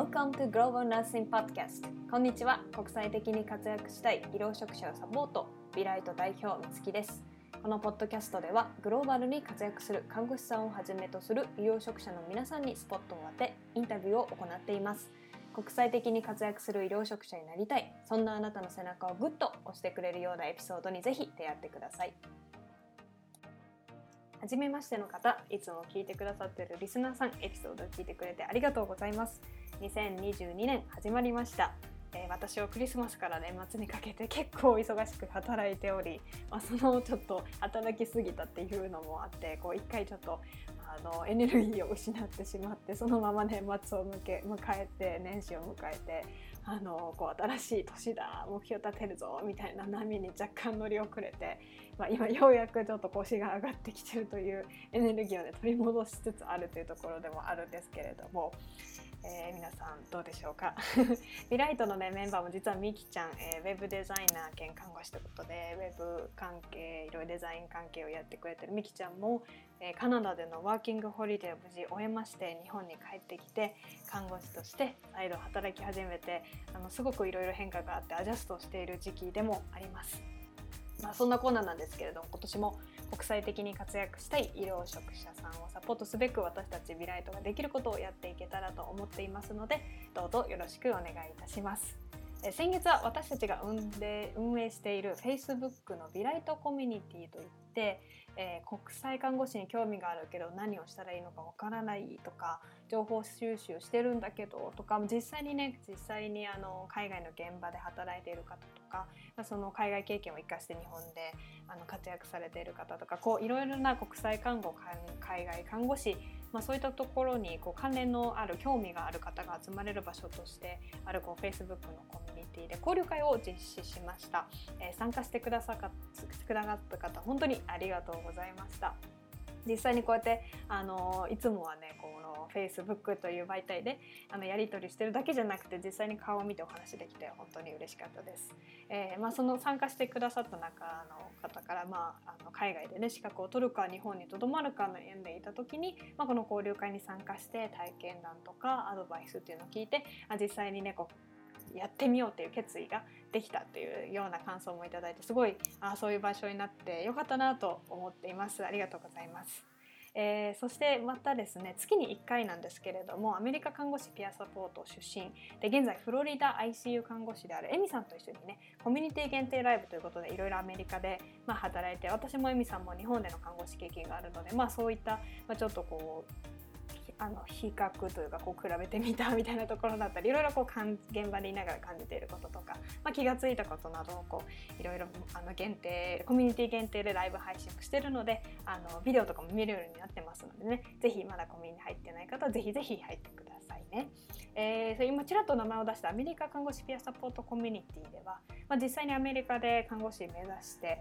Welcome to Global Nursing Podcast. こんにちは。国際的に活躍したい医療職者をサポートビライト代表みつきです。このポッドキャストではグローバルに活躍する看護師さんをはじめとする医療職者の皆さんにスポットを当てインタビューを行っています。国際的に活躍する医療職者になりたい。そんなあなたの背中をグッと押してくれるようなエピソードにぜひ出会ってください。はじめましての方、いつも聞いてくださっているリスナーさん、エピソードを聞いてくれてありがとうございます。2022年始まりました。えー、私はクリスマスから年末にかけて結構忙しく働いており、まあ、そのちょっと働きすぎたっていうのもあってこう一回ちょっとあのエネルギーを失ってしまってそのまま年末を迎え迎えて年始を迎えてあのこう新しい年だ目標立てるぞみたいな波に若干乗り遅れて、まあ、今ようやくちょっと腰が上がってきてるというエネルギーを、ね、取り戻しつつあるというところでもあるんですけれども。えー、皆さんどうでしょうか？ビライトの、ね、メンバーも実はみきちゃん、えー、ウェブデザイナー兼看護師ということでウェブ関係いろいろデザイン関係をやってくれてるみきちゃんも、えー、カナダでのワーキングホリデーを無事終えまして日本に帰ってきて看護師として再度働き始めてあのすごくいろいろ変化があってアジャストしている時期でもあります。まあ、そんなこんななんですけれども今年も国際的に活躍したい医療職者さんをサポートすべく私たちビライトができることをやっていけたらと思っていますのでどうぞよろしくお願いいたします。先月は私たちが運営している Facebook のビライトコミュニティといってえー、国際看護師に興味があるけど何をしたらいいのかわからないとか情報収集してるんだけどとか実際にね実際にあの海外の現場で働いている方とかその海外経験を生かして日本であの活躍されている方とかこういろいろな国際看護海外看護師まあ、そういったところにこう関連のある興味がある方が集まれる場所としてあるこう Facebook のコミュニティで交流会を実施しました、えー、参加してくださった方本当にありがとうございます。ございました実際にこうやってあのいつもはねこの Facebook という媒体であのやり取りしてるだけじゃなくて実際に顔を見てお話できて本当に嬉しかったです。えー、まあ、その参加してくださった中の方から、まあ、あの海外でね資格を取るか日本にとどまるかの縁でいた時に、まあ、この交流会に参加して体験談とかアドバイスっていうのを聞いてあ実際にねこうやってみようっていう決意ができたっていうような感想もいただいてすごいあそういう場所になってよかったなと思っていますありがとうございます。えー、そしてまたですね月に1回なんですけれどもアメリカ看護師ピアサポート出身で現在フロリダ ICU 看護師であるエミさんと一緒にねコミュニティ限定ライブということでいろいろアメリカで、まあ、働いて私もエミさんも日本での看護師経験があるので、まあ、そういった、まあ、ちょっとこうあの比較というかこう比べてみたみたいなところだったりいろいろこう現場でいながら感じていることとか、まあ、気が付いたことなどをこういろいろあの限定コミュニティ限定でライブ配信もしてるのであのビデオとかも見れるようになってますのでね是非まだコミュニティ入ってない方は是非是非入ってくださいね。えー、今ちらっと名前を出したアメリカ看護師ピアサポートコミュニティでは、まあ、実際にアメリカで看護師目指して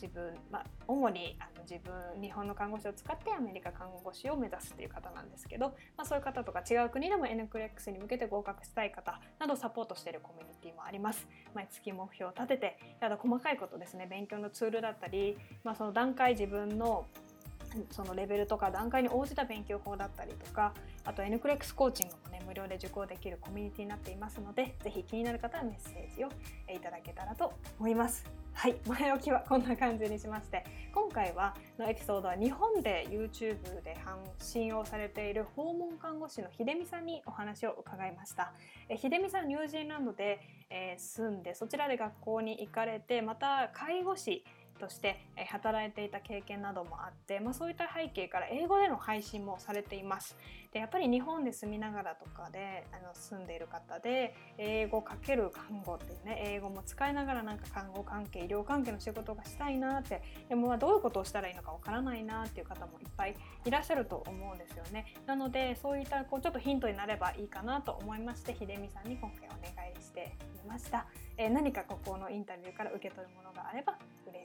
自分、まあ、主にあの自分日本の看護師を使ってアメリカ看護師を目指すっていう方なんですけど、まあ、そういう方とか違う国でも NCLEX に向けて合格したい方などサポートしているコミュニティもあります。毎月目標を立ててただ細かいことですね勉強のツールだったり、まあ、その段階自分のそのレベルとか段階に応じた勉強法だったりとかあと NCLEX コーチングもね無料で受講できるコミュニティになっていますので是非気になる方はメッセージをいただけたらと思います。はい、前置きはこんな感じにしまして今回はのエピソードは日本で YouTube で信をされている訪問看護師の秀美さんにお話を伺いましたえ秀美さんニュージーランドで、えー、住んでそちらで学校に行かれてまた介護士として働いていた経験などもあって、まあ、そういった背景から英語での配信もされています。でやっぱり日本で住みながらとかであの住んでいる方で英語かける看護っていうね英語も使いながらなんか看護関係医療関係の仕事がしたいなってでもまあどういうことをしたらいいのかわからないなっていう方もいっぱいいらっしゃると思うんですよね。なのでそういったこうちょっとヒントになればいいかなと思いまして秀美さんに今回お願いしてみました。えー、何かここのインタビューから受け取るものがあれば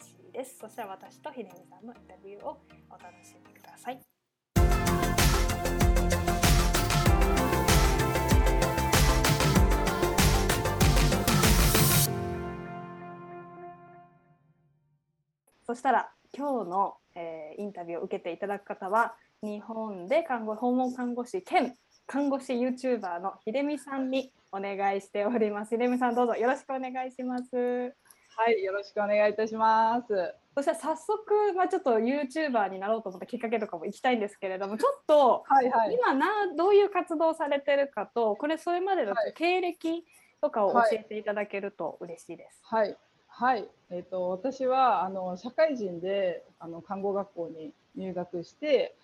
嬉しいです。そしたら私と秀美さんのインタビューをお楽しみください。そしたら今日の、えー、インタビューを受けていただく方は日本で看護訪問看護師兼看護師 YouTuber の秀美さんにお願いしております。秀美さんどうぞよろしくお願いします。はい、よろしくお願いいたします。そしたら早速、まあ、ちょっと YouTuber になろうと思ったきっかけとかも行きたいんですけれども ちょっと、はいはい、今などういう活動されてるかとこれそれまでの経歴とかを教えていただけると嬉しいです。はい、はい、えーと、私はあの社会人であの看護学校に入学して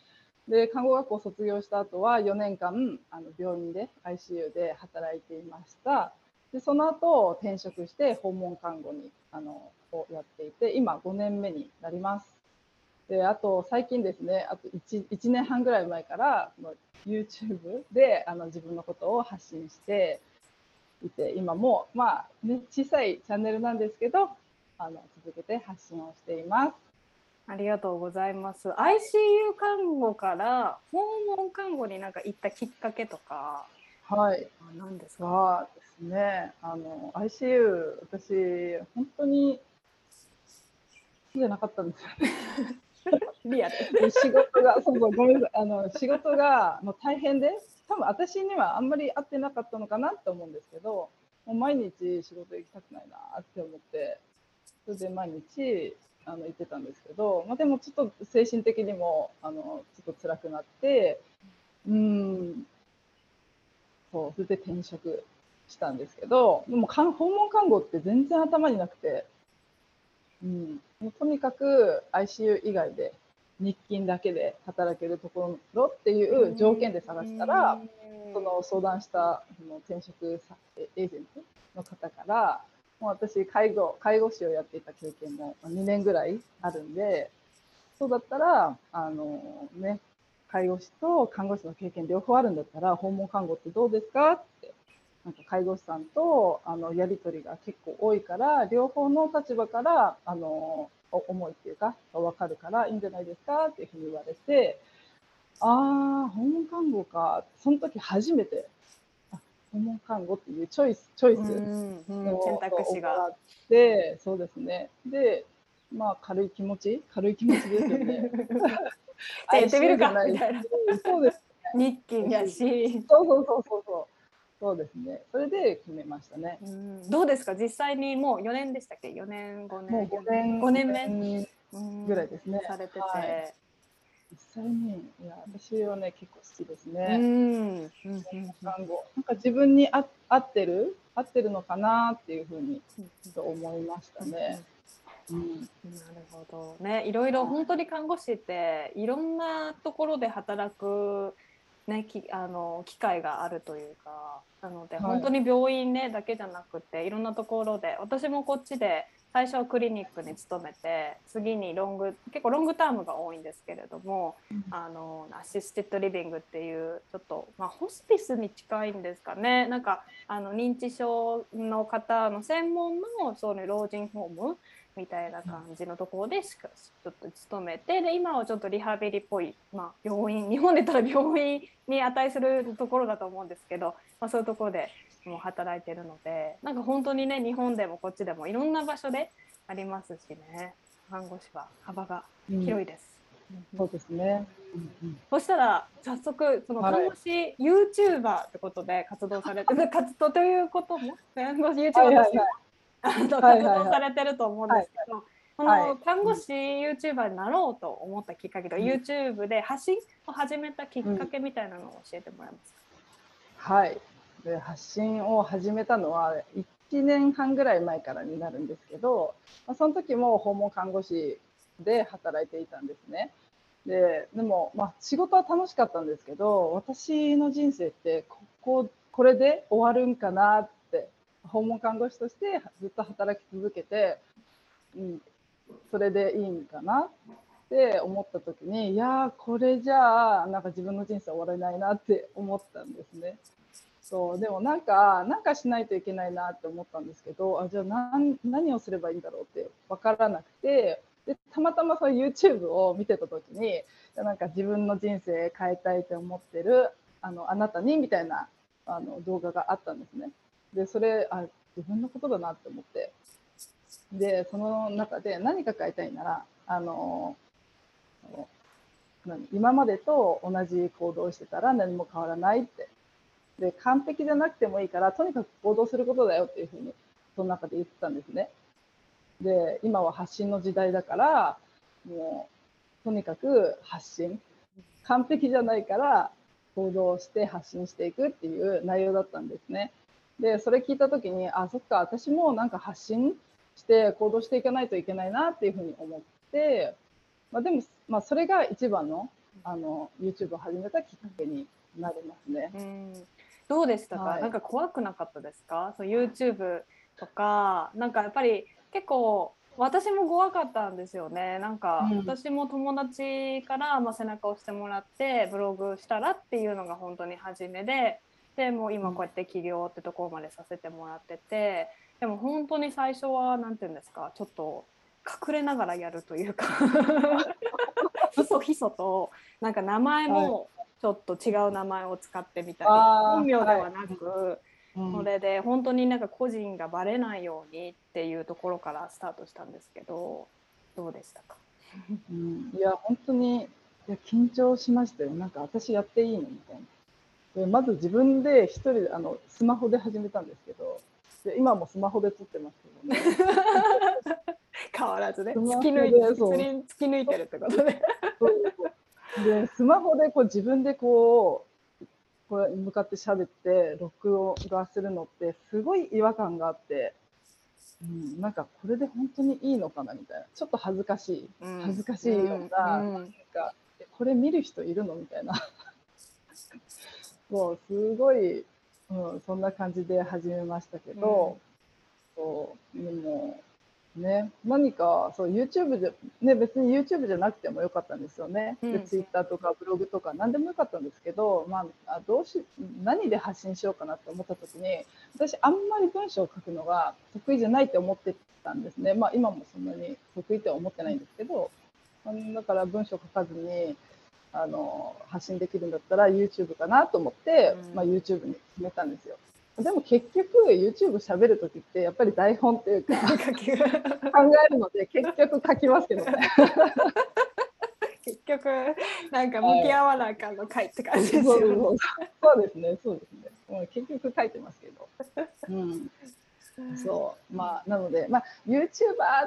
で看護学校卒業した後は4年間あの病院で ICU で働いていました。でその後転職して訪問看護にあのをやっていて今5年目になります。であと最近ですねあと 1, 1年半ぐらい前から YouTube であの自分のことを発信していて今もまあね小さいチャンネルなんですけどあの続けて発信をしています。ありがとうございます。ICU 看護から訪問看護になんか行ったきっかけとかはい。何ですか？ですね。あの ICU 私本当に好きじゃなかったんですよね。リアル。仕事がそうそうごめんなさいあの仕事がもう大変で多分私にはあんまり合ってなかったのかなって思うんですけどもう毎日仕事行きたくないなって思ってそれで毎日あの行ってたんですけど、まあ、でもちょっと精神的にもあのちょっと辛くなってうんそうそれで転職したんですけどでも訪問看護って全然頭になくて、うん、もうとにかく ICU 以外で日勤だけで働けるところっていう条件で探したらその相談したその転職エージェントの方からもう私介護介護士をやっていた経験も2年ぐらいあるんでそうだったらあのね介護士と看護師の経験両方あるんだったら訪問看護ってどうですか？って。なんか介護士さんとあのやり取りが結構多いから両方の立場からあの思いっていうか分かるからいいんじゃないですか？っていうふうに言われてああ訪問看護か。その時初めて訪問看護っていうチョイスチョイスの選択肢が。あってそうですね。でまあ軽い気持ち？軽い気持ちですよね やってみるかみたいな。そうです、ね。日勤やし。そうそうそうそうそう。そうですね。それで決めましたね。うん、どうですか？実際にもう4年でしたっけ ?4 年、5年。もう5年 ,5 年目ぐらいですね。されてて。はい、実際に、いや、私はね、結構好きですね。うん。看護。なんか自分にあ合ってる？合ってるのかな？っていうふうにと思いましたね。うん、なるほど。ねいろいろ本当に看護師っていろんなところで働く、ね、きあの機会があるというかなので本当に病院ね、だけじゃなくていろんなところで私もこっちで最初はクリニックに勤めて次にロング結構ロングタームが多いんですけれども、うん、あのアシステッドリビングっていうちょっと、まあ、ホスピスに近いんですかね。なんかあの認知症の方の専門のそう老人ホームみたいな感じのところでしかちょっと勤めてで今はちょっとリハビリっぽい、まあ、病院日本で言ったら病院に値するところだと思うんですけど、まあ、そういうところでもう働いてるのでなんか本当にね日本でもこっちでもいろんな場所でありますしね。看護師は幅が広いです。うん、そうですね、うんうん、そしたら早速その看護師、はい、YouTuber ってことで活動されて 活動ということも？看護師 YouTuber として、はいはいはいあの活動されてると思うんですけど、この看護師 YouTuber になろうと思ったきっかけと、うん、YouTube で発信を始めたきっかけみたいなのを教えてもらえますか、うん、はい。で発信を始めたのは1年半ぐらい前からになるんですけど、まあ、その時も訪問看護師で働いていたんですね。ででも、まあ、仕事は楽しかったんですけど私の人生ってこここれで終わるんかな訪問看護師としてずっと働き続けて、うん、それでいいんかなって思った時にいやこれじゃあなんか自分の人生終われないなって思ったんですね。そうでもなんかなんかしないといけないなって思ったんですけどあじゃあ何をすればいいんだろうって分からなくてでたまたまそう YouTube を見てた時になんか自分の人生変えたいと思ってるあのあなたにみたいなあの動画があったんですね。でそれあ自分のことだなって思ってでその中で何か変えたいならあの今までと同じ行動してたら何も変わらないってで完璧じゃなくてもいいからとにかく行動することだよっていうふうにその中で言ってたんですね。で今は発信の時代だからもうとにかく発信完璧じゃないから行動して発信していくっていう内容だったんですね。でそれ聞いた時にあそっか私もなんか発信して行動していかないといけないなっていうふうに思って、まあ、でも、まあ、それが一番のあの YouTube を始めたきっかけになりますね。うん。どうでしたか、はい、なんか怖くなかったですか？そう YouTube とかなんかやっぱり結構私も怖かったんですよね。なんか、私も友達から、まあ、背中を押してもらってブログしたらっていうのが本当に初めででもう今こうやって起業ってところまでさせてもらっててでも本当に最初は何て言うんですかちょっと隠れながらやるというか。ひそひそとなんか名前もちょっと違う名前を使ってみたり、本名ではなく、はい。それで本当になんか個人がバレないようにっていうところからスタートしたんですけどどうでしたか、うん、いや本当にいや緊張しましたよ。なんか私やっていいのみたいなでまず自分で一人あのスマホで始めたんですけどで今もスマホで撮ってますけどね。変わらずね。突き抜いて突き抜いてるってことででスマホでこう自分でこうこれ向かって喋って録音がするのってすごい違和感があって、うん、なんかこれで本当にいいのかなみたいな。ちょっと恥ずかしい、恥ずかしいような,、うん、なんかこれ見る人いるのみたいなもうすごい、うん、そんな感じで始めましたけど、うん、そうでもね、何かそう YouTube で、ね、別に YouTube じゃなくてもよかったんですよね、うん、で Twitter とかブログとか何でもよかったんですけど、まあ、どうし何で発信しようかなって思った時に私あんまり文章を書くのが得意じゃないって思ってたんですね、まあ、今もそんなに得意とは思ってないんですけどだから文章書かずにあの発信できるんだったら YouTube かなと思って、うん、まあ、YouTube に決めたんですよ。でも結局 YouTube 喋る時ってやっぱり台本っていうか考えるので結局書きますけどね。結局なんか向き合わなあかんの書いて感じですよね、はい、そうですねそうですね。もう結局書いてますけど。うんそうまあなのでまあ YouTuber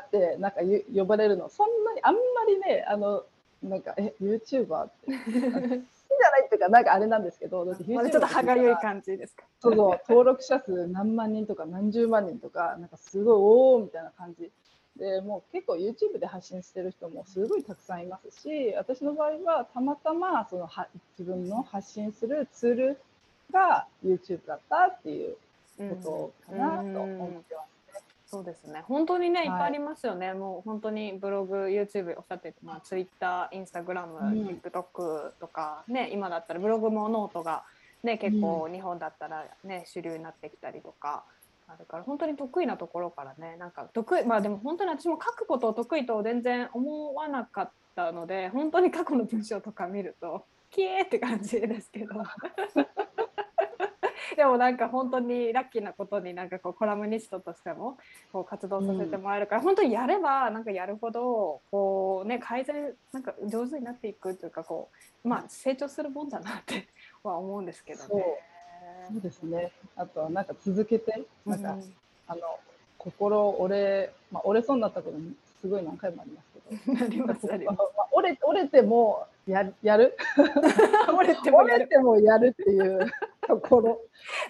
ってなんか呼ばれるのそんなにあんまりねあのなんかえ YouTuber って じゃないっていうか、なんかあれなんですけど、だってちょっと歯がゆい感じですか？そうそう、登録者数何万人とか何十万人とか、なんかすごい、おおみたいな感じ。でもう結構 YouTube で発信してる人もすごいたくさんいますし私の場合はたまたまそのは自分の発信するツールが YouTube だったっていうことかなと思ってます。そうですね。本当にね、いっぱいありますよね。はい、もう本当にブログ、YouTube おっしゃってまあ、Twitter、Instagram、TikTok とか、ね、今だったらブログもノートが、ね、結構日本だったらね、主流になってきたりとか。あるから本当に得意なところからねなんか得意まあでも本当に私も書くことを得意と全然思わなかったので本当に過去の文章とか見るとキエーって感じですけど でもなんか本当にラッキーなことになんかこうコラムニストとしてもこう活動させてもらえるから、うん、本当にやればなんかやるほどこうね改善なんか上手になっていくというかこうまあ成長するもんだなって は思うんですけどね。そうですね。あとはなんか続けてなんか、うん、あの心折れまあ折れそうになったことすごい何回もありますけど。ありますあります。折れ折れてもややる？折れてもやるてもやるっていうところ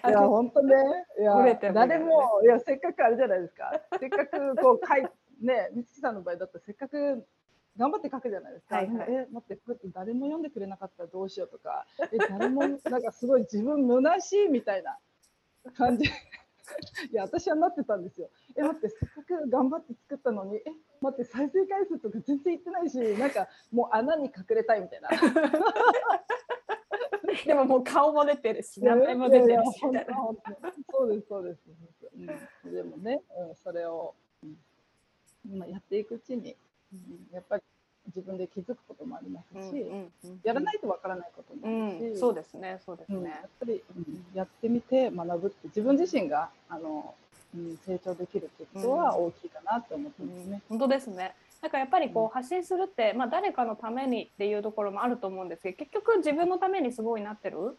いや本当ね。いや誰もいやせっかくあれじゃないですか。せっかくこう書いね美月さんの場合だったらせっかく頑張って書くじゃないですか。はいはい、え待って誰も読んでくれなかったらどうしようとか。え誰もなんかすごい自分虚しいみたいな感じ。いや私はなってたんですよ。え待ってせっかく頑張って作ったのにえ待って再生回数とか全然いってないしなんかもう穴に隠れたいみたいな。でももう顔も出てるし名前も出てるしそうですそうです、うん、でもね、うん、それを、うん、やっていくうちに、うん、やっぱり自分で気づくこともありますし、やらないとわからないこともあるし、そうですねそうですね、やっぱり、やってみて学ぶって自分自身があの、うん、成長できるってことは大きいかなと思ってますね。本当ですねなんかやっぱりこう発信するって、まあ、誰かのためにっていうところもあると思うんですけど結局自分のためにすごいなってる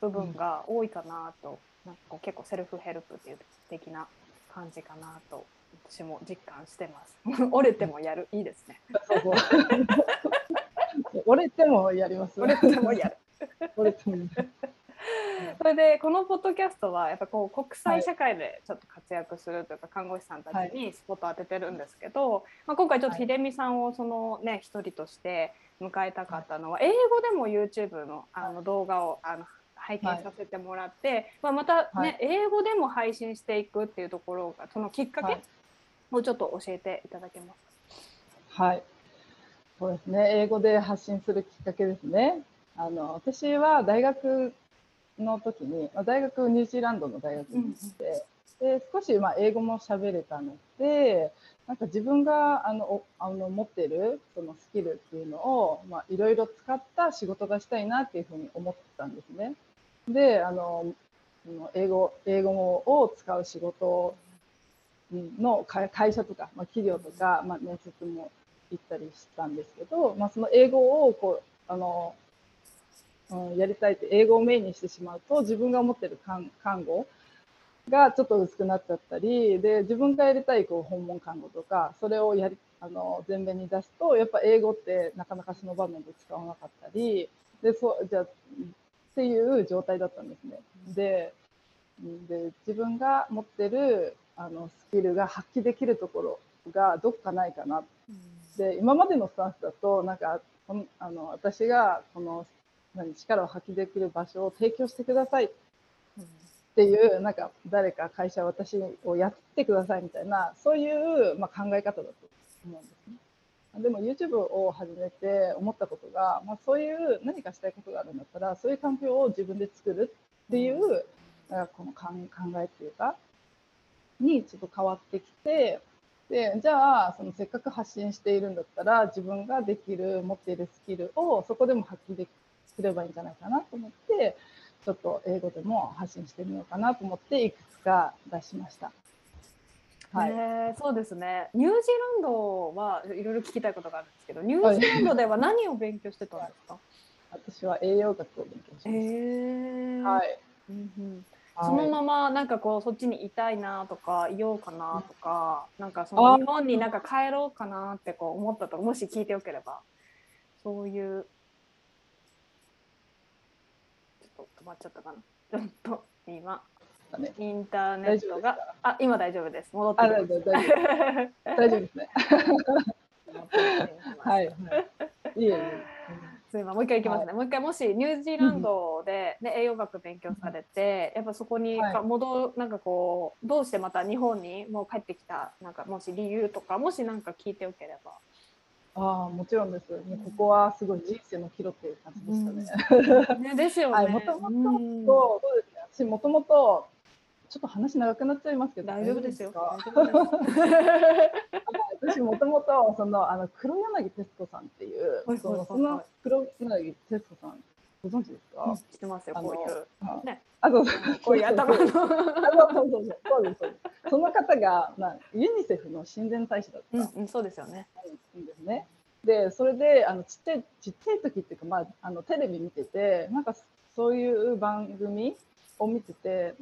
部分が多いかなと、なんかこう結構セルフヘルプっていう的な感じかなと私も実感してます。折れてもやる、いいですね。折れてもやります。折れてもやる。折れてもやる。それでこのポッドキャストはやっぱこう国際社会でちょっと活躍するというか看護師さんたちにスポットを当ててるんですけど、まあ、今回ちょっと秀美さんをそのね一人として迎えたかったのは英語でも YouTube のあの動画をあの拝見させてもらって、まあ、またね、はい。英語でも配信していくっていうところがそのきっかけはい。をちょっと教えていただけますはい。そうですね。英語で発信するきっかけですね。あの私は大学の時に、まあ大学ニュージーランドの大学に行って、で少しまあ英語も喋れたので、なんか自分があのおあの持ってるそのスキルっていうのをまあいろいろ使った仕事がしたいなっていうふうに思ってたんですね。で、あの英語英語を使う仕事の会会社とか、まあ、企業とか、まあ、面接も行ったりしたんですけど、まあ、その英語をこうあの、うん、やりたいって英語をメインにしてしまうと自分が持ってる看看護がちょっと薄くなっちゃったりで自分がやりたいこう訪問看護とかそれをやりあの前面に出すとやっぱ英語ってなかなかその場面で使わなかったりでそうじゃあっていう状態だったんですね。でで自分が持ってるあのスキルが発揮できるところがどっかないかなで今までのスタンスだとなんかあの私がこの何力を発揮できる場所を提供してくださいっていうなんか誰か会社私をやってくださいみたいなそういう、まあ、考え方だと思うんですね。でも YouTube を始めて思ったことが、まあ、そういう何かしたいことがあるんだったらそういう環境を自分で作るっていう、なんこの考考えっていうかにちょっと変わってきてでじゃあそのせっかく発信しているんだったら自分ができる持っているスキルをそこでも発揮できすればいいんじゃないかなと思ってちょっと英語でも発信してみようかなと思っていくつか出しました。はい、えーそうですね。ニュージーランドはいろいろ聞きたいことがあるんですけどニュージーランドでは何を勉強してたんですか、私は栄養学を勉強しました。えー。はい、うんそのままなんかこうそっちにいたいなとかいようかなとかなんかそあの日本になんか帰ろうかなってこう思ったともし聞いてよければそういうちょっと止まっちゃったかな。ちょっと今。インターネットが。大丈夫ですか？あ今大丈夫です。戻ってあきました 大丈夫ですね。ははいい、はい、いえいえ。すいません。もう一回いきますね、もう一回もしニュージーランドで、ね、栄養学勉強されて、やっぱそこにはい。戻なんかこうどうしてまた日本にもう帰ってきたなんかもし理由とかもしなんか聞いておければ。ああ、もちろんです。もうここはすごい人生の岐路っていう感じでしたね。ね、ですよね。はい、もともと、うんそうですね。私もともと、ちょっと話長くなっちゃいますけど、大丈夫ですよ。私もともと、その、あの、黒柳徹子さんっていうはい、その、はいその黒柳徹子さん、ご存知ですか？知ってますよ、こういう。あね、あ、そうそう、こういう頭の。そうそうそうそうです、そうです。その方が、まあ、ユニセフの親善大使だった。うん、うん、そうですよね。んですね。でそれであのちっちゃいちっちゃい時っていうか、まあ、あのテレビ見ててなんかそういう番組を見てて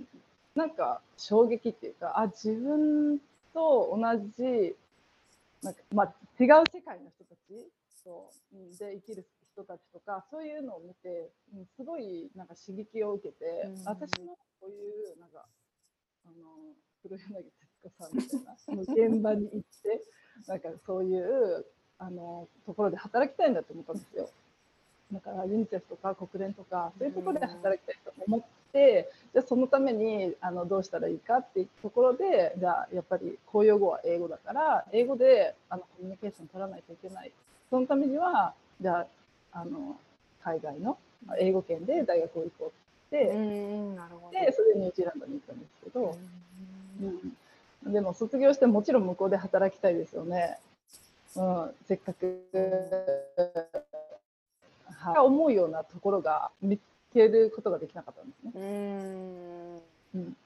なんか衝撃っていうかあ自分と同じなんか、まあ、違う世界の人たちそううんで生きる人たちとかそういうのを見て、うん、すごいなんか刺激を受けて、うん私もこういうなんかあの黒柳徹子さんみたいなその現場に行って なんかそういうあのところで働きたいんだと思ったんですよ。だからユニセフとか国連とかそういうところで働きたいと思って、じゃあそのためにあのどうしたらいいかっていうところでじゃあやっぱり公用語は英語だから英語であのコミュニケーション取らないといけないそのためにはじゃああの海外の英語圏で大学を行こうって。でそれでニュージーランドに行ったんですけど、うん、でも卒業してもちろん向こうで働きたいですよね。うん、せっかく、はい、思うようなところが見つけることができなかったんですね。うん。うん、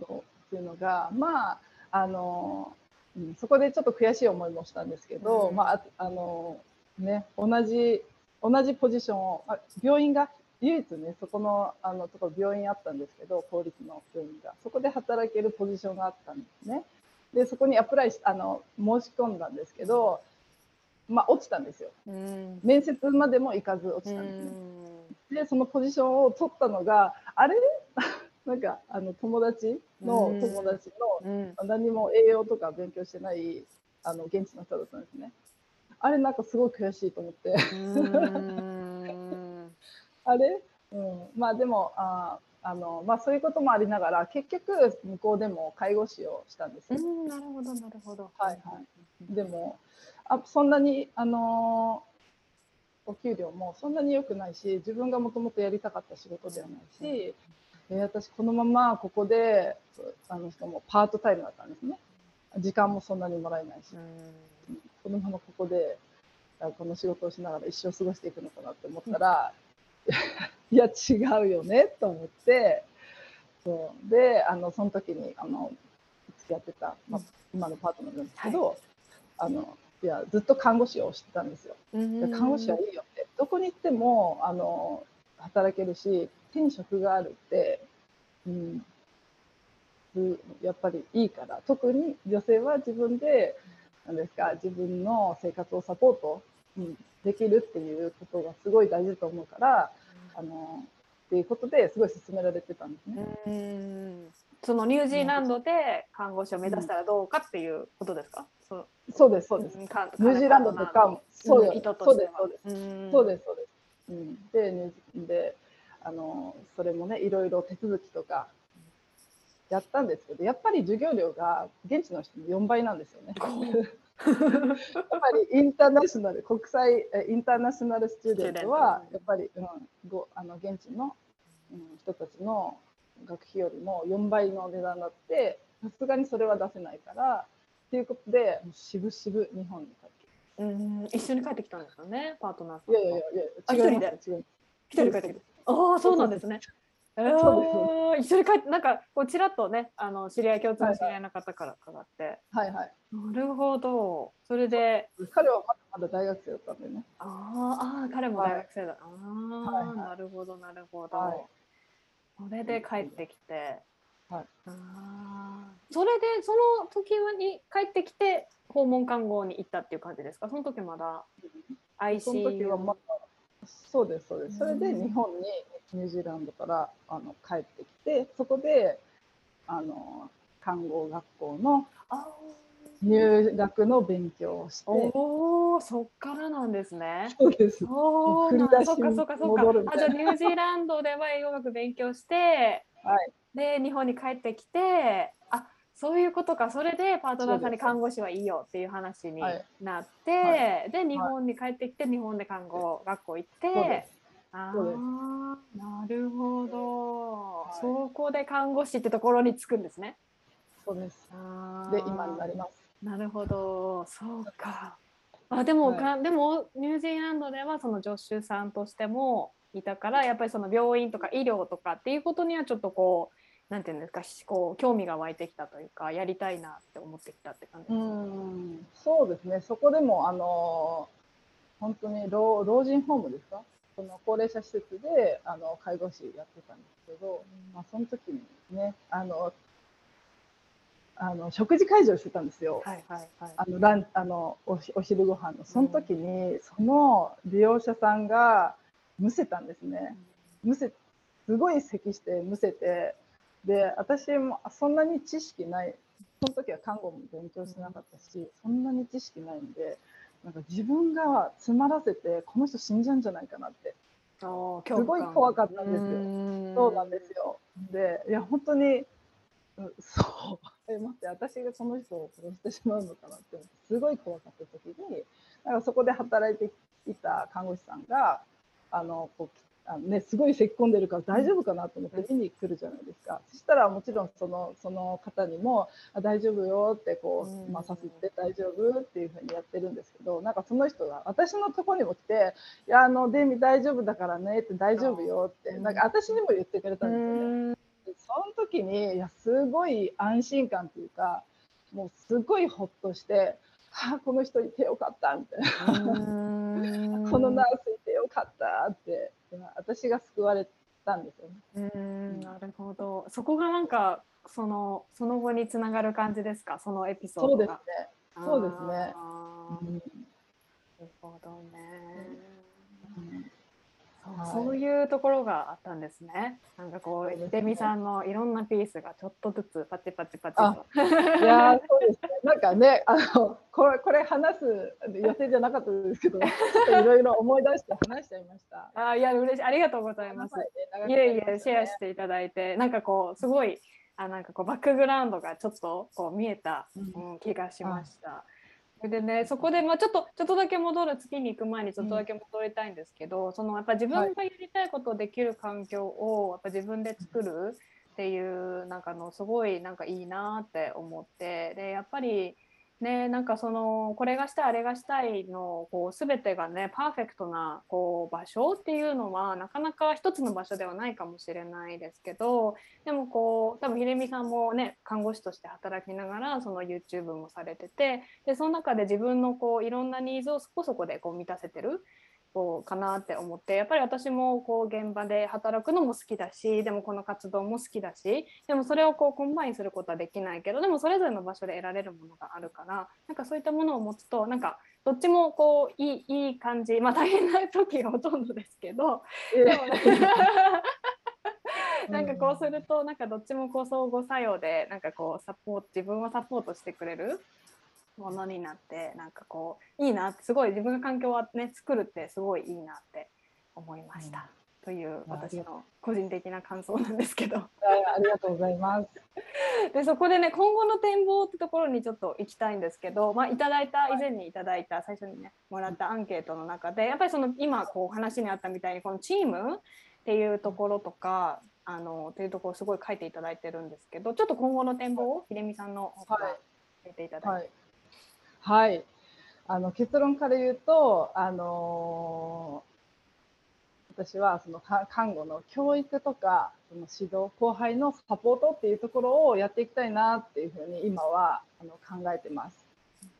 そう。っていうのがまああの、うん、そこでちょっと悔しい思いもしたんですけど、うん。まあああのね同じ同じポジションをあ病院が唯一ねそこのあのところ病院あったんですけど公立の病院が。そこで働けるポジションがあったんですね。でそこにアプライしあの申し込んだんですけどまあ落ちたんですよ。うん。面接までも行かず落ちたんですね、でそのポジションを取ったのがあれ？なんかあの友達のうん。友達のうん。何も栄養とか勉強してないあの現地の人だったんですね。あれなんかすごい悔しいと思って。うん。あれ、うん、まあでもああの、まあ、そういうこともありながら結局向こうでも介護士をしたんですよ。うんなるほどなるほど。はいはい、でもあそんなにあのお給料もそんなに良くないし自分がもともとやりたかった仕事ではないし、えー私このままここであのしかもパートタイムだったんですね。時間もそんなにもらえないし、うんこのままここであこの仕事をしながら一生過ごしていくのかなって思ったら、いや違うよねと思ってそう。であのその時にあの付き合ってた、まあ、今のパートナーなんですけど、あのいやずっと看護師をしてたんですよ。で看護師はいいよって。どこに行ってもあの働けるし手に職があるって、うん、うやっぱりいいから。特に女性は自分でなんですか自分の生活をサポート、うん、できるっていうことがすごい大事だと思うからあのっていうことですごい勧められてたんですね。うんそのニュージーランドで看護師を目指したらどうかっていうことですか、そうそうですそうです。ニュージーランドとかそうです意図とそうですそうです。うんそうですそうです。うん、でであのそれもねいろいろ手続きとかやったんですけどやっぱり授業料が現地の人の4倍なんですよね。やっぱりインターナショナル国際えインターナショナルスチューデントはやっぱり、うん、ごあの現地の、うん、人たちの学費よりも4倍の値段になってさすがにそれは出せないからっていうことでもう渋々日本に帰ってうん一緒に帰ってきたんですよねパートナーさんいやいやいやあいや違い一人一人で帰ってきた。ああそうなんですね。え そうです。ー一緒に帰ってなんかこうちらっとねあの知り合い共通の知り合いの方から伺って、はいはい。なるほど。それで彼はまだまだ大学生だったんでね。あーあー彼も大学生だ、ああ、はいはい。なるほどなるほど、はい。それで帰ってきて、はい。ああそれでその時に帰ってきて訪問看護に行ったっていう感じですか？その時まだ ICU その時はまだそうですそうです。それでうん。日本にニュージーランドからあの帰ってきてそこであの看護学校のあ入学の勉強をして。おおそっからなんですね。そうです。そうなん振り出しそっかそっかそっか。あじゃあニュージーランドでは栄養学勉強してはい。で日本に帰ってきてあそういうことか。それでパートナーさんに看護師はいいよっていう話にはい。なって、はで日本に帰ってきて日本で看護学校行って、あなるほど、はいそこで看護師ってところに着くんですね。そうです。で今になります。なるほどそうか。あでも、はいかでもニュージーランドではその助手さんとしてもいたからやっぱりその病院とか医療とかっていうことにはちょっとこうなんていうんですかしこう興味が湧いてきたというかやりたいなって思ってきたって感じうですか？ん。そうですね。そこでもあの本当に老老人ホームですか？その高齢者施設であの介護士やってたんですけど、まあその時にねあのあの食事会場してたんですよ。はいはいはい。あのランあのおひお昼ご飯のその時に、その利用者さんがむせたんですね。むせすごい咳してむせてで私もそんなに知識ないその時は看護も勉強してなかったし、そんなに知識ないんでなんか自分が詰まらせてこの人死んじゃうんじゃないかなって。すごすごい怖かったんですよ。よそうなんですよ。で、いや、本当に、うんそう、え、待って、私がその人を殺してしまうのかなって、すごい怖かった時に、なんかそこで働いていた看護師さんが、あの、こうあのね、すごい咳き込んでるから大丈夫かなと思って見に来るじゃないですか。そしたらもちろんそのその方にもあ大丈夫よってこうまあ、さすって大丈夫っていうふうにやってるんですけどなんかその人が私のところにも来て「いやあのデミ大丈夫だからね」って「大丈夫よ」ってうんなんか私にも言ってくれたうんですよね。その時にいやすごい安心感というかもうすごいほっとして「はあこの人いてよかった」みたいな「このナースいてよかった」って私が救われたんですよね。うんなるほどそこがなんかそのその後につながる感じですか？そのエピソードが。そうですね。そうですね。うん、なるほどね。うんそういうところがあったんですね。なんかこう、デミさんのいろんなピースがちょっとずつパチパチパチと。いやそうですね。なんかね、あのこれこれ話す予定じゃなかったですけど、ちょっといろいろ思い出して話しちゃいました。あいや嬉しいありがとうございます。いえいえシェアしていただいて、なんかこうすごいあなんかこうバックグラウンドがちょっとこう見えた、うん、気がしました。でねそこで、まあ、ちょっとちょっとだけ戻る月に行く前にちょっとだけ戻りたいんですけど、うん、そのやっぱ自分がやりたいことをできる環境をやっぱ自分で作るっていうなんかのすごいなんかいいなって思ってでやっぱりね、なんかそのこれがしたいあれがしたいのこう全てがねパーフェクトなこう場所っていうのはなかなか一つの場所ではないかもしれないですけどでもこう多分ひれみさんもね看護師として働きながらその YouTube もされててでその中で自分のこういろんなニーズをそこそこでこう満たせてる。こうかなって思ってやっぱり私もこう現場で働くのも好きだしでもこの活動も好きだしでもそれをこう combine することはできないけどでもそれぞれの場所で得られるものがあるからなんかそういったものを持つとなんかどっちもこういいいい感じまあ大変な時がほとんどですけどでも、なんかこうするとなんかどっちもこう相互作用でなんかこうサポート自分をサポートしてくれるものになってなんかこういいなすごい自分が環境をね作るってすごいいいなって思いました。うん、という私の個人的な感想なんですけど。ありがとうございます。でそこでね今後の展望ってところにちょっと行きたいんですけど、まあ、いただいた以前にいただいた最初にねもらったアンケートの中でやっぱりその今こう話にあったみたいにこのチームっていうところとかあのっていうところすごい書いていただいてるんですけどちょっと今後の展望を秀美さんの方から入れていただいて。はいはい。はいあの結論から言うと、あのー、私はその看護の教育とかその指導後輩のサポートっていうところをやっていきたいなっていうふうに今はあの考えてます。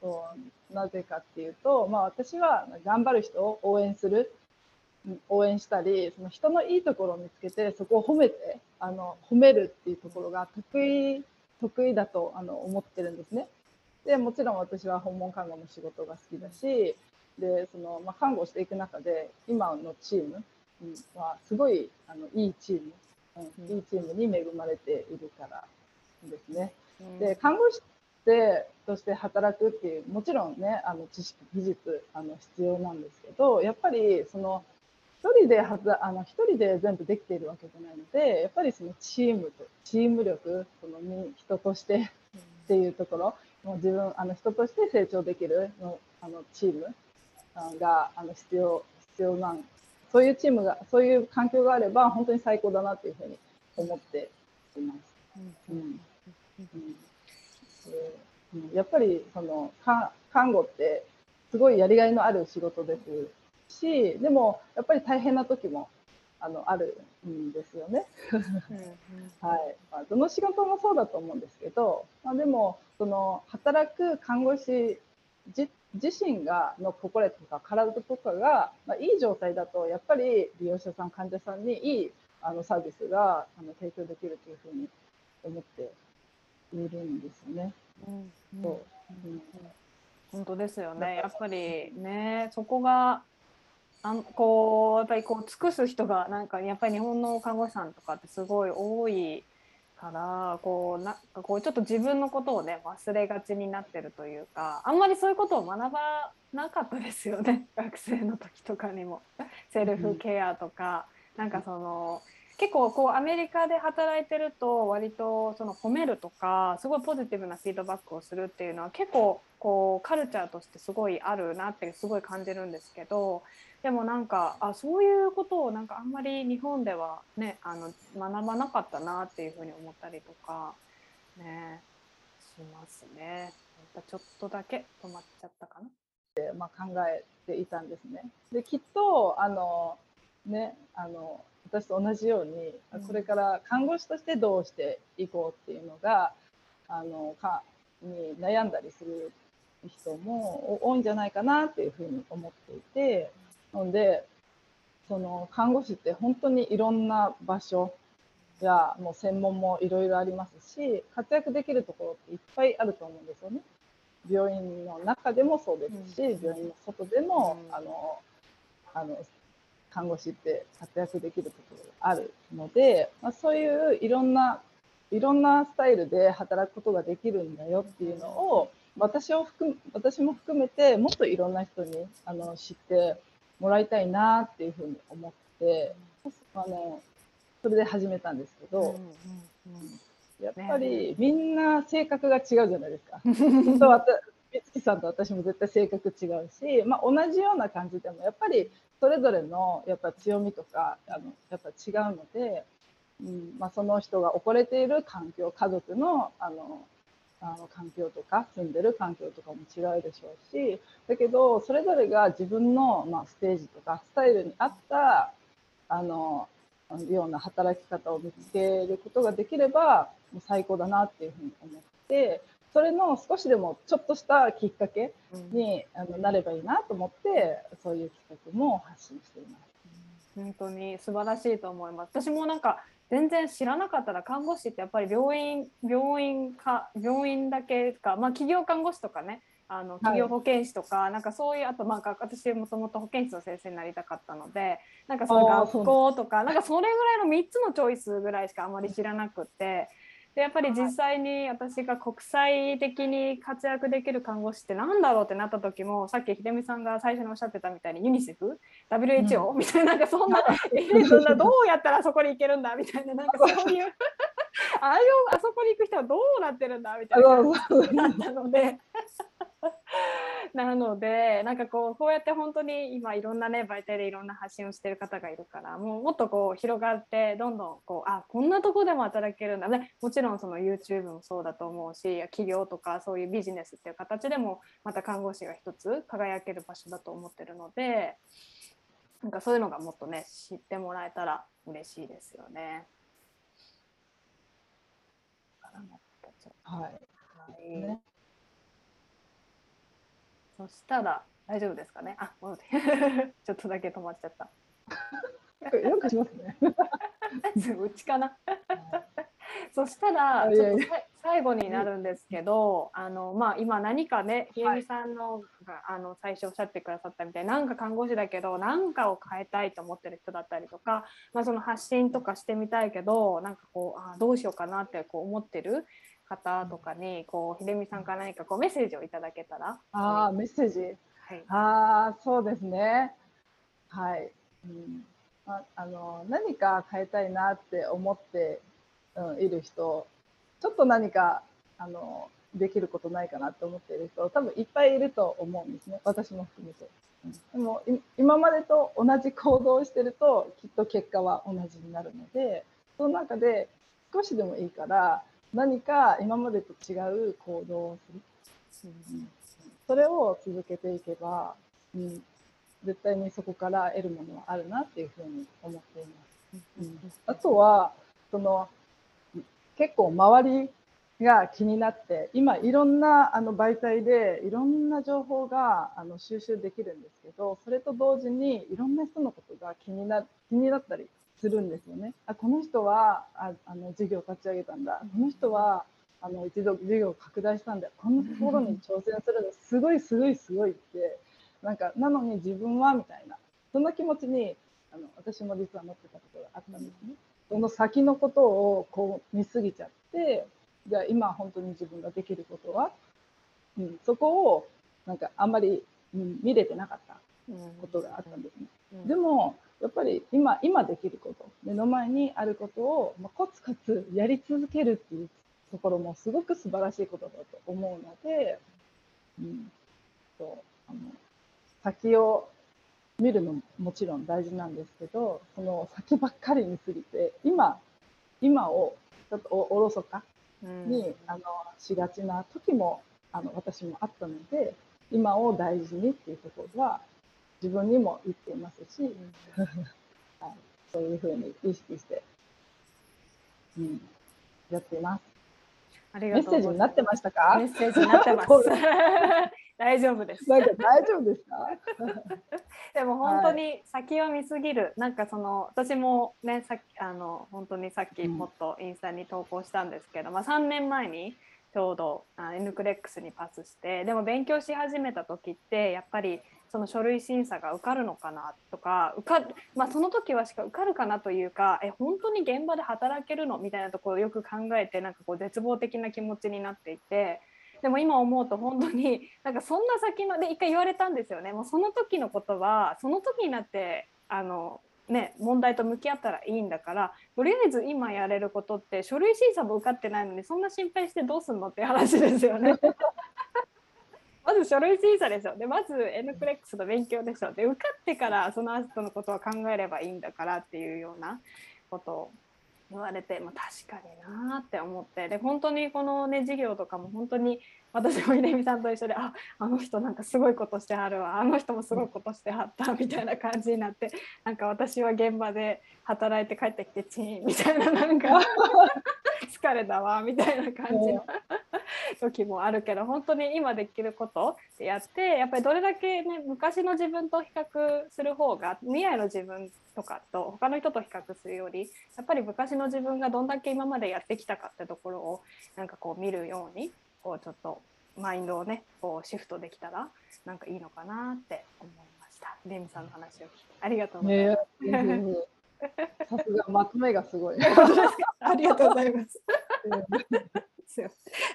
となぜかっていうと、まあ、私は頑張る人を応援する応援したりその人のいいところを見つけてそこを褒めてあの褒めるっていうところが得意得意だとあの思ってるんですね。でもちろん私は訪問看護の仕事が好きだしでその、まあ、看護していく中で今のチームはすごいあのいいチーム、うん、いいチームに恵まれているからですね。で看護師でとして働くっていうもちろんねあの知識技術あの必要なんですけどやっぱりその一人ではずあの一人で全部できているわけじゃないのでやっぱりそのチームとチーム力その人としてっていうところもう自分あの人として成長できるのあのチームがあの必要必要なんそういうチームがそういう環境があれば本当に最高だなというふうに思っています。うん。うん。うん、やっぱりその看護ってすごいやりがいのある仕事ですしでもやっぱり大変な時もあのあるんですよね。はいまあ、どの仕事もそうだと思うんですけど、まあ、でもその働く看護師自身がの心とか体とかが、まあ、いい状態だとやっぱり利用者さん患者さんにいいあのサービスがあの提供できるというふうに思っているんですよね。うんそううん、本当ですよね。やっぱりねそこがあこうやっぱりこう尽くす人がなんかやっぱり日本の看護師さんとかってすごい多いからこうなんかこうちょっと自分のことをね忘れがちになってるというかあんまりそういうことを学ばなかったですよね。学生の時とかにも。セルフケアとか、うん、なんかその結構こうアメリカで働いてると割とその褒めるとかすごいポジティブなフィードバックをするっていうのは結構こうカルチャーとしてすごいあるなってすごい感じるんですけどでもなんかあそういうことをなんかあんまり日本ではねあの学ばなかったなっていうふうに思ったりとかねしますね。ちょっとだけ止まっちゃったかな。でまあ、考えていたんですね。できっとあのねあの私と同じように、これから看護師としてどうしていこうっていうのがあのかに悩んだりする人も多いんじゃないかなっていうふうに思っていて。のでその看護師って本当にいろんな場所やもう専門もいろいろありますし活躍できるところっていっぱいあると思うんですよね。病院の中でもそうですし、病院の外でも、あのあの看護師って活躍できるところがあるので、まあ、そういういろんないろんなスタイルで働くことができるんだよっていうのを私を含私も含めてもっといろんな人にあの知ってもらいたいなっていうふうに思ってあのそれで始めたんですけど、やっぱりみんな性格が違うじゃないですか。と美月さんと私も絶対性格違うし、まあ、同じような感じでもやっぱりそれぞれのやっぱ強みとかあのやっぱ違うので、うんまあ、その人が置かれている環境家族のあのあの環境とか住んでる環境とかも違うでしょうしだけどそれぞれが自分の、まあ、ステージとかスタイルに合ったあのような働き方を見つけることができればもう最高だなっていうふうに思ってそれの少しでもちょっとしたきっかけに、あのなればいいなと思ってそういう企画も発信しています。本当に素晴らしいと思います。私もなんか全然知らなかったら看護師ってやっぱり病院病院か病院だけか、まあ、企業看護師とかねあの企業保健師とか、はい、なんかそういうあとまあ私もともと保健室の先生になりたかったのでなんかその学校とかなんかそれぐらいの3つのチョイスぐらいしかあまり知らなくてでやっぱり実際に私が国際的に活躍できる看護師って何だろうってなった時もさっき秀美さんが最初におっしゃってたみたいにユニセフ？WHO、うん、みたいななんかそんなそんなどうやったらそこに行けるんだみたいななんかそういう ああいうあそこに行く人はどうなってるんだみたいな感じになったので なのでなんかこうこうやって本当に今いろんなね媒体でいろんな発信をしてる方がいるからもうもっとこう広がってどんどんこうあこんなとこでも働けるんだねもちろんその YouTube もそうだと思うし企業とかそういうビジネスっていう形でもまた看護師が一つ輝ける場所だと思ってるのでなんかそういうのがもっとね知ってもらえたら嬉しいですよね。はい。はいねそしたら大丈夫ですかね？あ、戻って ちょっとだけ止まっちゃった。よくしますね。うちかな？そしたらちょっと最後になるんですけど、あのまあ今何かね、ひえみさんのがあの最初おっしゃってくださったみたいなんか看護師だけど何かを変えたいと思ってる人だったりとか、まあその発信とかしてみたいけど、なんかこうあどうしようかなってこう思ってる方とかにこう秀美さんから何かこうメッセージをいただけたら。ああメッセージ、はい、ああそうですね。はい、うん。ああの何か変えたいなって思って、うん、いる人ちょっと何かあのできることないかなって思っている人多分いっぱいいると思うんですね。私も含めて。でも今までと同じ行動をしてるときっと結果は同じになるのでその中で少しでもいいから何か今までと違う行動をする、うん、それを続けていけば、うん、絶対にそこから得るものはあるなっていうふうに思っています。うん、あとはその結構周りが気になって今いろんなあの媒体でいろんな情報があの収集できるんですけどそれと同時にいろんな人のことが気にな気になったりするんですよね。あこの人はああの事業を立ち上げたんだ。この人はあの一度事業を拡大したんだこんなところに挑戦するのすごいすごいすごいって。なんかなのに自分はみたいな。そんな気持ちにあの私も実は持ってたことがあったんですね。その先のことをこう見すぎちゃってじゃあ今本当に自分ができることは、うん、そこをなんかあんまり、うん、見れてなかったことがあったんですね。でもやっぱり今今できること目の前にあることを、まあ、コツコツやり続けるっていうところもすごく素晴らしいことだと思うので、うん、とあの先を見るのももちろん大事なんですけどその先ばっかり見すぎて今今をちょっとおろそかに、うん、あのしがちな時もあの私もあったので今を大事にっていうところは自分にも言っていますし、はい、そういうふうに意識して、うん、やっています。ありがとうメッセージになってましたか？メッセージになってます。大丈夫です。なんか大丈夫ですか？でも本当に先は見すぎる、なんかその私もねさっきあの本当にさっきもっとインスタに投稿したんですけど、まあ、3年前にちょうどあ N クレックスにパスしてでも勉強し始めた時ってやっぱりその書類審査が受かるのかなとか受かまあ、その時はしか受かるかなというかえ本当に現場で働けるのみたいなところをよく考えてなんかこう絶望的な気持ちになっていて。でも今思うと本当に なんかそんな先ので一回言われたんですよねもうその時のことはその時になってあのね問題と向き合ったらいいんだからとりあえず今やれることって書類審査も受かってないのにそんな心配してどうすんのって話ですよね。まず書類審査でしょ。でまず N クレックスの勉強でしょ。で受かってからその後のことは考えればいいんだからっていうようなことを言われて、まあ、確かになって思って。で本当にこのね授業とかも本当に私も秀美さんと一緒でああの人なんかすごいことしてはるわ。あの人もすごいことしてはったみたいな感じになってなんか私は現場で働いて帰ってきてチーンみたいななんか。疲れたわみたいな感じの時もあるけど本当に今できることってやってやっぱりどれだけね昔の自分と比較する方が未来の自分とかと他の人と比較するよりやっぱり昔の自分がどんだけ今までやってきたかってところをなんかこう見るようにこうちょっとマインドをねこうシフトできたらなんかいいのかなって思いました。レミさんの話を聞いてありがとうございます。ね さすがまとめがすごい。ありがとうございます。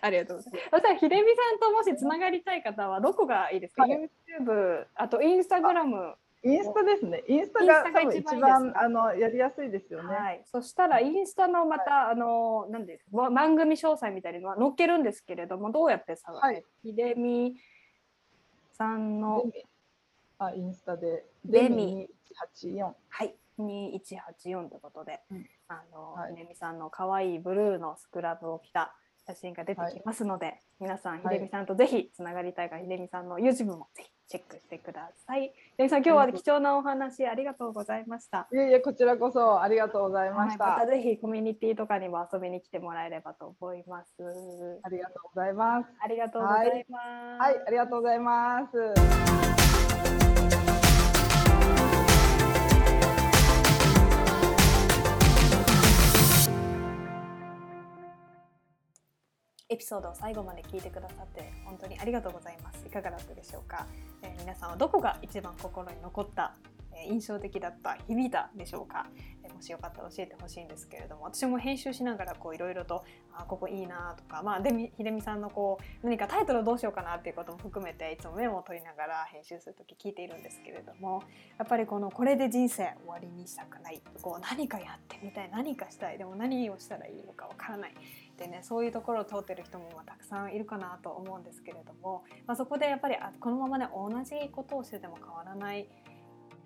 ありがとうございます。そしたら、ひでみさんともしつながりたい方は、どこがいいですか、はい、?YouTube、あとインスタグラム。インスタですね。インスタが多分一番あのやりやすいですよね。はい。そしたらインスタのまた、はい、あのなんです番組詳細みたいなのは載っけるんですけれども、どうやってさ、はい、ひでみさんのあインスタでデミ二八四はい二一八四ということで、うん、あの、はい、ひでみさんの可愛いブルーのスクラブを着た写真が出てきますので、はい、皆さん、ひでみさんとぜひつながりたいか、ひでみさんの YouTube もぜひチェックしてください。ひでみさん、今日は貴重なお話ありがとうございました。いえいえ、こちらこそありがとうございました。はい、またぜひコミュニティとかにも遊びに来てもらえればと思います。ありがとうございます。ありがとうございます。はい、はい、ありがとうございます。エピソードを最後まで聞いてくださって本当にありがとうございます。いかがだったでしょうか、えー、皆さんはどこが一番心に残った、印象的だった、響いたでしょうか、もしよかったら教えてほしいんですけれども、私も編集しながらいろいろと、あ、ここいいなとか、まあ、でみ、ひでみさんのこう、何かタイトルどうしようかなっていうことも含めて、いつもメモを取りながら編集する時聞いているんですけれども、やっぱりこの、これで人生終わりにしたくない。こう、何かやってみたい、何かしたい。でも何をしたらいいのかわからない。でねそういうところを通ってる人もたくさんいるかなと思うんですけれども、まあ、そこでやっぱりあこのままね同じことをしてても変わらない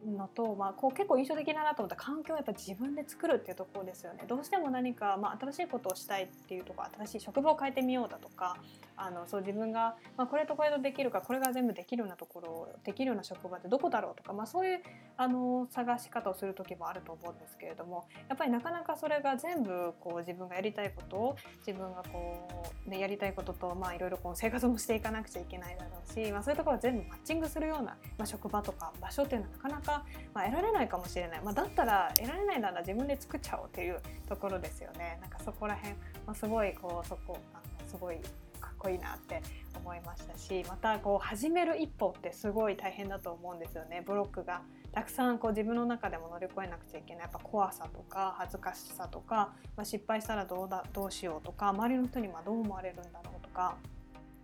のと、まあ、こう結構印象的だなと思った環境をやっぱ自分で作るっていうところですよね。どうしても何か、まあ、新しいことをしたいっていうとこ新しい職場を変えてみようだとかあのそう自分が、まあ、これとこれとできるかこれが全部できるようなところできるような職場ってどこだろうとか、まあ、そういうあの探し方をする時もあると思うんですけれどもやっぱりなかなかそれが全部こう自分がやりたいことを自分がこう、ね、やりたいことと、まあ、いろいろこう生活もしていかなくちゃいけないだろうし、まあ、そういうところを全部マッチングするような、まあ、職場とか場所っていうのはなかなか、まあ、得られないかもしれない、まあ、だったら得られないなら自分で作っちゃおうっていうところですよね。なんかそこら辺、まあ、すごいこうそこあのすごいかっこいいなって思いましたしまたこう始める一歩ってすごい大変だと思うんですよねブロックがたくさんこう自分の中でも乗り越えなくちゃいけないやっぱ怖さとか恥ずかしさとか、まあ、失敗したらどうだどうしようとか周りの人にはどう思われるんだろうとか。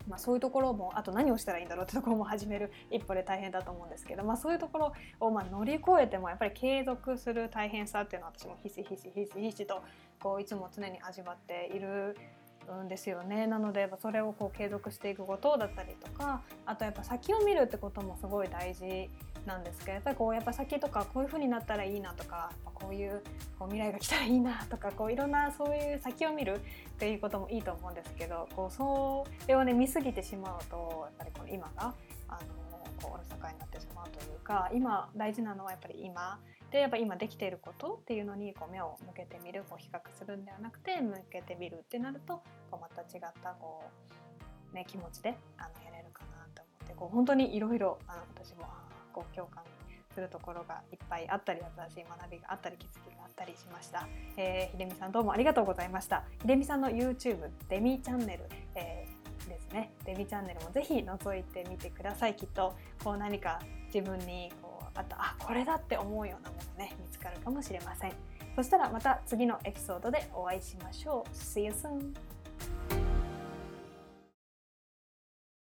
まあ、そういうところもあと何をしたらいいんだろうってところも始める一歩で大変だと思うんですけど、まあ、そういうところをま乗り越えてもやっぱり継続する大変さっていうのは私もひしひしひしひしとこういつも常に味わっているんですよね。なのでそれをこう継続していくことだったりとかあとやっぱ先を見るってこともすごい大事なんですけどやっぱりこうやっぱ先とかこういう風になったらいいなとかこういうこう未来が来たらいいなとかこういろんなそういう先を見るっていうこともいいと思うんですけどこうそれをね見過ぎてしまうとやっぱりこの今があのこうおろそかになってしまうというか今大事なのはやっぱり今でやっぱ今できていることっていうのにこう目を向けてみるこう比較するんではなくて向けてみるってなるとこうまた違ったこう、ね、気持ちであのやれるかなと思ってこう本当にいろいろ私もあこう共感するところがいっぱいあったり新しい学びがあったり気づきがあったりしました、えー、ひでみさんどうもありがとうございました。ひでみさんの YouTube デミチャンネル、えー、ですね。デミチャンネルもぜひ覗いてみてください。きっとこう何か自分にこうあったあこれだって思うようなものね見つかるかもしれません。そしたらまた次のエピソードでお会いしましょう。See you soon!